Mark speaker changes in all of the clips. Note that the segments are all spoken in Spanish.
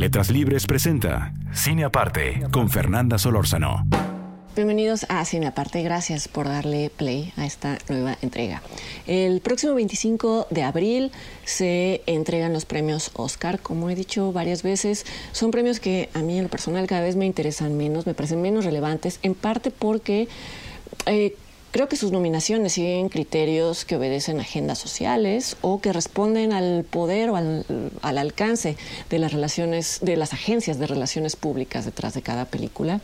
Speaker 1: Letras Libres presenta Cine Aparte con Fernanda Solórzano.
Speaker 2: Bienvenidos a Cine Aparte, gracias por darle play a esta nueva entrega. El próximo 25 de abril se entregan los premios Oscar, como he dicho varias veces, son premios que a mí en lo personal cada vez me interesan menos, me parecen menos relevantes, en parte porque... Eh, Creo que sus nominaciones siguen criterios que obedecen agendas sociales o que responden al poder o al, al, alcance de las relaciones, de las agencias de relaciones públicas detrás de cada película.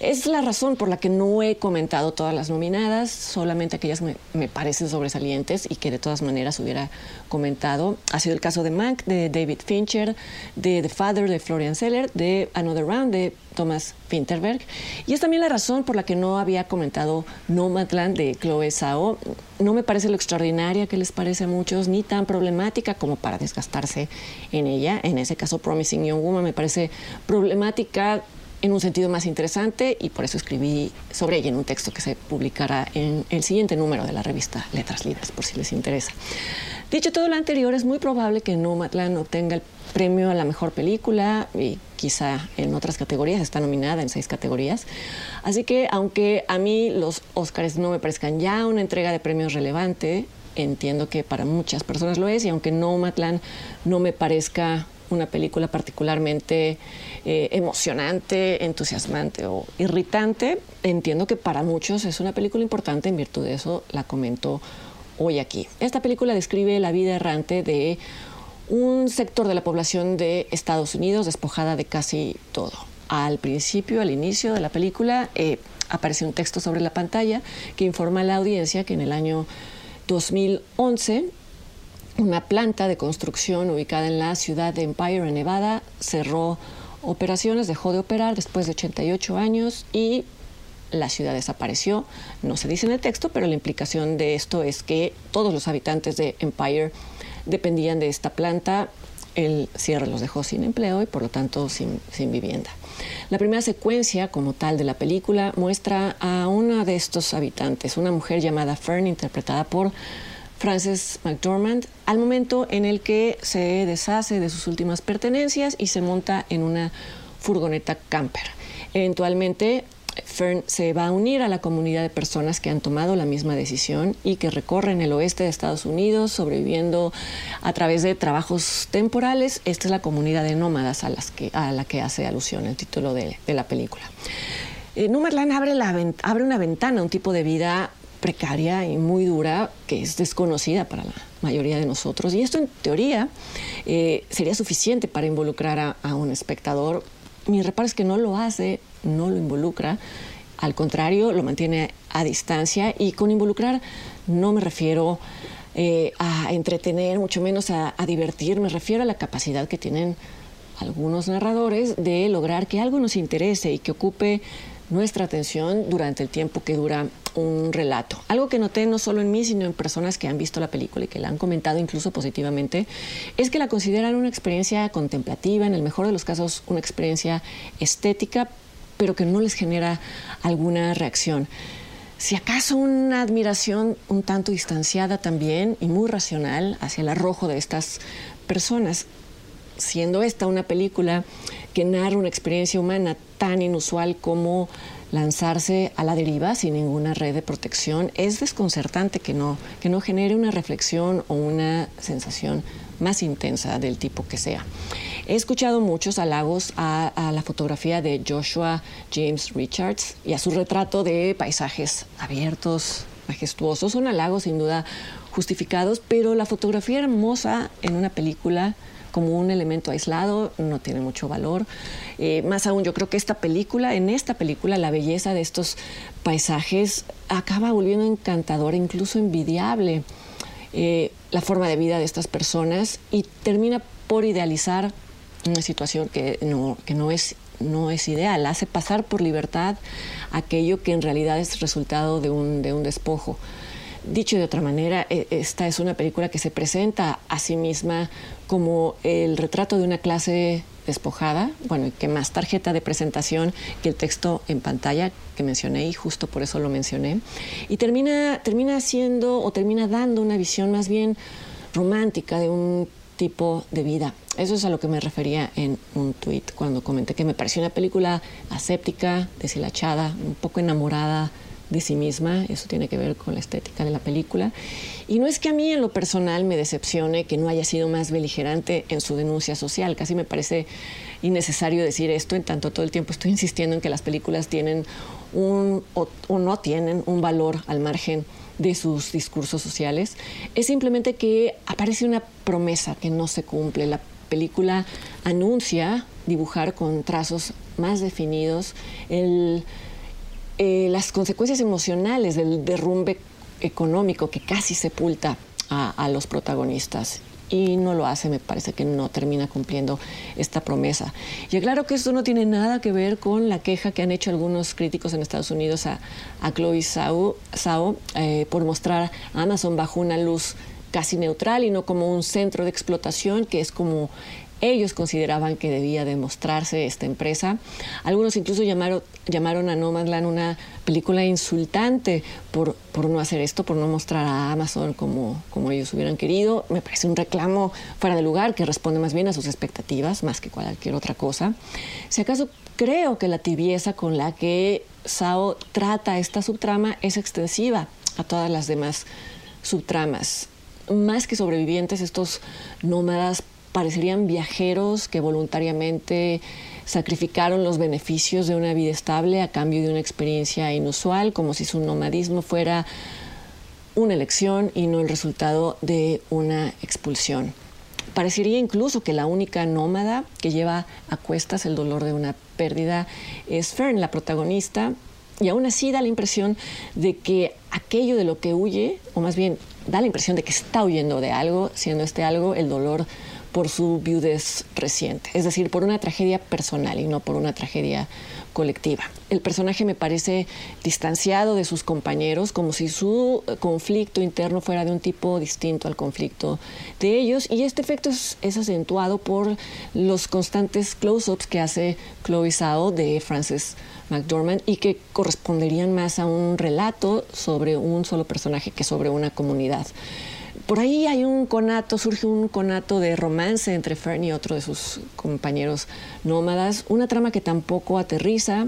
Speaker 2: Es la razón por la que no he comentado todas las nominadas, solamente aquellas me, me parecen sobresalientes y que de todas maneras hubiera comentado. Ha sido el caso de Mank, de David Fincher, de The Father, de Florian Zeller, de Another Round, de Thomas Winterberg. Y es también la razón por la que no había comentado Nomadland de Chloe Zhao. No me parece lo extraordinaria que les parece a muchos, ni tan problemática como para desgastarse en ella. En ese caso, Promising Young Woman me parece problemática en un sentido más interesante y por eso escribí sobre ella en un texto que se publicará en el siguiente número de la revista Letras Libres, por si les interesa. Dicho todo lo anterior, es muy probable que Nomadland obtenga el premio a la mejor película y quizá en otras categorías, está nominada en seis categorías. Así que aunque a mí los Oscars no me parezcan ya una entrega de premios relevante, entiendo que para muchas personas lo es y aunque Nomadland no me parezca una película particularmente eh, emocionante, entusiasmante o irritante, entiendo que para muchos es una película importante, en virtud de eso la comento hoy aquí. Esta película describe la vida errante de un sector de la población de Estados Unidos despojada de casi todo. Al principio, al inicio de la película, eh, aparece un texto sobre la pantalla que informa a la audiencia que en el año 2011 una planta de construcción ubicada en la ciudad de Empire, en Nevada, cerró operaciones, dejó de operar después de 88 años y la ciudad desapareció. No se dice en el texto, pero la implicación de esto es que todos los habitantes de Empire dependían de esta planta. El cierre los dejó sin empleo y por lo tanto sin, sin, vivienda. La primera secuencia como tal de la película muestra a una de estos habitantes, una mujer llamada Fern, interpretada por Frances McDormand, al momento en el que se deshace de sus últimas pertenencias y se monta en una furgoneta camper. Eventualmente Fern se va a unir a la comunidad de personas que han tomado la misma decisión y que recorren el oeste de Estados Unidos sobreviviendo a través de trabajos temporales. Esta es la comunidad de nómadas a, las que, a la que hace alusión el título de, la película. Eh, la, abre una ventana, un tipo de vida precaria y muy dura que es desconocida para la mayoría de nosotros. Y esto en teoría eh, sería suficiente para involucrar a, un espectador. Mi reparo es que no lo hace, no lo involucra, al contrario, lo mantiene a distancia y con involucrar no me refiero eh, a entretener, mucho menos a divertir, me refiero a la capacidad que tienen algunos narradores de lograr que algo nos interese y que ocupe nuestra atención durante el tiempo que dura un relato. Algo que noté no solo en mí, sino en personas que han visto la película y que la han comentado incluso positivamente, es que la consideran una experiencia contemplativa, en el mejor de los casos una experiencia estética, pero que no les genera alguna reacción. Si acaso una admiración un tanto distanciada también y muy racional hacia el arrojo de estas personas, siendo esta una película que narra una experiencia humana tan inusual como lanzarse a la deriva sin ninguna red de protección, es desconcertante que no, que no genere una reflexión o una sensación más intensa del tipo que sea. He escuchado muchos halagos a, a, la fotografía de Joshua James Richards y a su retrato de paisajes abiertos, majestuosos. Son halagos sin duda justificados, pero la fotografía hermosa en una película como un elemento aislado no tiene mucho valor. Eh, más aún, yo creo que esta película, en esta película, la belleza de estos paisajes acaba volviendo encantadora, incluso envidiable. Eh, la forma de vida de estas personas y termina por idealizar una situación que no, que no es no es ideal, hace pasar por libertad aquello que en realidad es resultado de un, de un despojo. Dicho de otra manera, e, esta es una película que se presenta a sí misma como el retrato de una clase despojada, bueno, que más tarjeta de presentación que el texto en pantalla que mencioné y justo por eso lo mencioné. Y termina, termina siendo o termina dando una visión más bien romántica de un tipo de vida. Eso es a lo que me refería en un tuit cuando comenté que me pareció una película aséptica, deshilachada, un poco enamorada de sí misma, eso tiene que ver con la estética de la película. Y no es que a mí en lo personal me decepcione que no haya sido más beligerante en su denuncia social, casi me parece innecesario decir esto, en tanto todo el tiempo estoy insistiendo en que las películas tienen un o, o no tienen un valor al margen de sus discursos sociales, es simplemente que aparece una promesa que no se cumple. La película anuncia dibujar con trazos más definidos el eh, las consecuencias emocionales del derrumbe económico que casi sepulta a, los protagonistas y no lo hace, me parece que no termina cumpliendo esta promesa. Y claro que esto no tiene nada que ver con la queja que han hecho algunos críticos en Estados Unidos a, a Chloe Zhao, eh, por mostrar a Amazon bajo una luz casi neutral y no como un centro de explotación, que es como ellos consideraban que debía demostrarse esta empresa. Algunos incluso llamaron, llamaron a Nomadland una película insultante por, por no hacer esto, por no mostrar a Amazon como, como ellos hubieran querido. Me parece un reclamo fuera de lugar que responde más bien a sus expectativas, más que cualquier otra cosa. Si acaso creo que la tibieza con la que Sao trata esta subtrama es extensiva a todas las demás subtramas. Más que sobrevivientes, estos nómadas parecerían viajeros que voluntariamente sacrificaron los beneficios de una vida estable a cambio de una experiencia inusual, como si su nomadismo fuera una elección y no el resultado de una expulsión. Parecería incluso que la única nómada que lleva a cuestas el dolor de una pérdida es Fern, la protagonista, y aún así da la impresión de que aquello de lo que huye, o más bien da la impresión de que está huyendo de algo, siendo este algo el dolor por su viudez reciente, es decir, por una tragedia personal y no por una tragedia colectiva. El personaje me parece distanciado de sus compañeros, como si su conflicto interno fuera de un tipo distinto al conflicto de ellos, y este efecto es, acentuado por los constantes close-ups que hace Chloe Zhao de Frances McDormand y que corresponderían más a un relato sobre un solo personaje que sobre una comunidad por ahí hay un conato, surge un conato de romance entre Fern y otro de sus compañeros nómadas, una trama que tampoco aterriza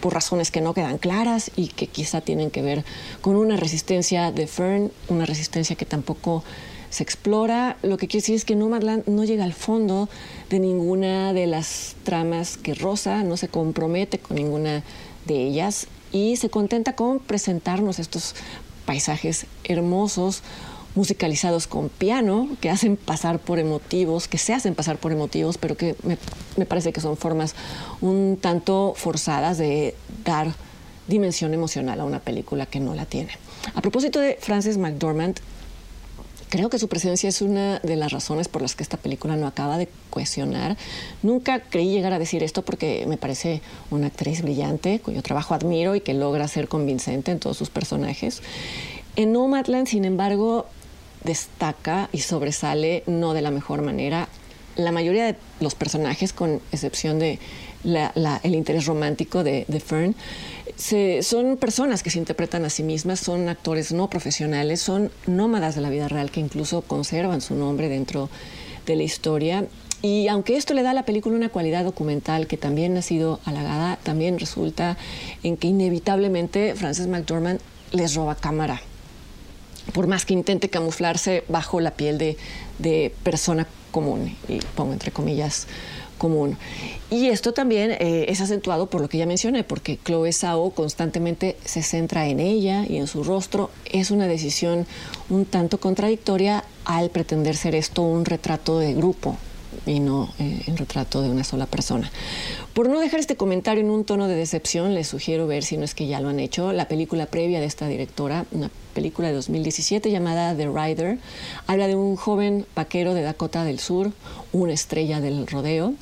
Speaker 2: por razones que no quedan claras y que quizá tienen que ver con una resistencia de Fern, una resistencia que tampoco se explora. Lo que quiere decir es que Nomadland no llega al fondo de ninguna de las tramas que Rosa, no se compromete con ninguna de ellas y se contenta con presentarnos estos paisajes hermosos musicalizados con piano, que hacen pasar por emotivos, que se hacen pasar por emotivos, pero que me, parece que son formas un tanto forzadas de dar dimensión emocional a una película que no la tiene. A propósito de Frances McDormand, creo que su presencia es una de las razones por las que esta película no acaba de cohesionar. Nunca creí llegar a decir esto porque me parece una actriz brillante, cuyo trabajo admiro y que logra ser convincente en todos sus personajes. En Nomadland, sin embargo, destaca y sobresale no de la mejor manera. La mayoría de los personajes, con excepción de el interés romántico de, Fern, son personas que se interpretan a sí mismas, son actores no profesionales, son nómadas de la vida real que incluso conservan su nombre dentro de la historia. Y aunque esto le da a la película una cualidad documental que también ha sido halagada, también resulta en que inevitablemente Frances McDormand les roba cámara por más que intente camuflarse bajo la piel de, persona común, y pongo entre comillas común. Y esto también eh, es acentuado por lo que ya mencioné, porque Chloe Sao constantemente se centra en ella y en su rostro. Es una decisión un tanto contradictoria al pretender ser esto un retrato de grupo, y no eh, retrato de una sola persona. Por no dejar este comentario en un tono de decepción, les sugiero ver, si no es que ya lo han hecho, la película previa de esta directora, una película de 2017 llamada The Rider. Habla de un joven vaquero de Dakota del Sur, una estrella del rodeo,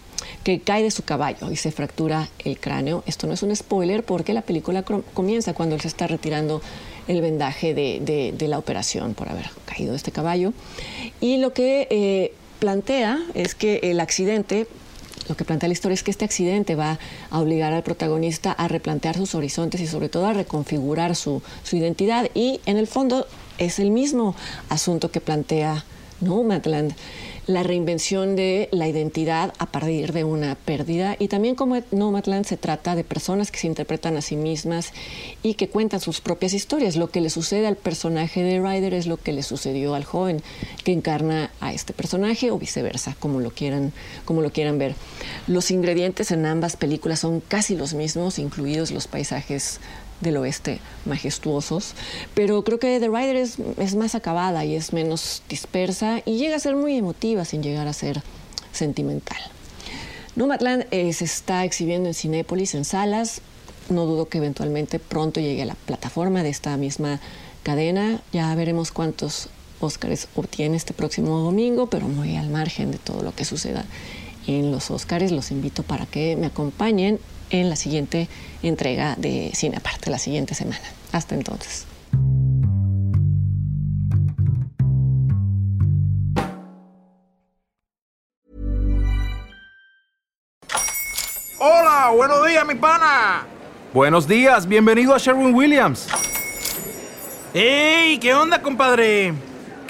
Speaker 2: que cae de su caballo y se fractura el cráneo. Esto no es un spoiler porque la película comienza cuando él se está retirando el vendaje de, la operación por haber caído de este caballo. Y lo que eh, plantea es que el accidente lo que plantea la historia es que este accidente va a obligar al protagonista a replantear sus horizontes y sobre todo a reconfigurar su, su identidad. Y en el fondo es el mismo asunto que plantea Nomadland la reinvención de la identidad a partir de una pérdida y también como Nomadland se trata de personas que se interpretan a sí mismas y que cuentan sus propias historias. Lo que le sucede al personaje de Ryder es lo que le sucedió al joven que encarna a este personaje o viceversa, como lo quieran, como lo quieran ver. Los ingredientes en ambas películas son casi los mismos, incluidos los paisajes del oeste majestuosos, pero creo que The Rider es, más acabada y es menos dispersa y llega a ser muy emotiva sin llegar a ser sentimental. Nomadland eh, se está exhibiendo en Cinépolis, en salas. No dudo que eventualmente pronto llegue a la plataforma de esta misma cadena. Ya veremos cuántos Óscares obtiene este próximo domingo, pero muy al margen de todo lo que suceda en los Óscares. Los invito para que me acompañen en la siguiente entrega de Cine Aparte, la siguiente semana. Hasta entonces.
Speaker 3: Hola, buenos días, mi pana.
Speaker 4: Buenos días, bienvenido a Sherwin Williams.
Speaker 3: ¡Ey! ¿Qué onda, compadre?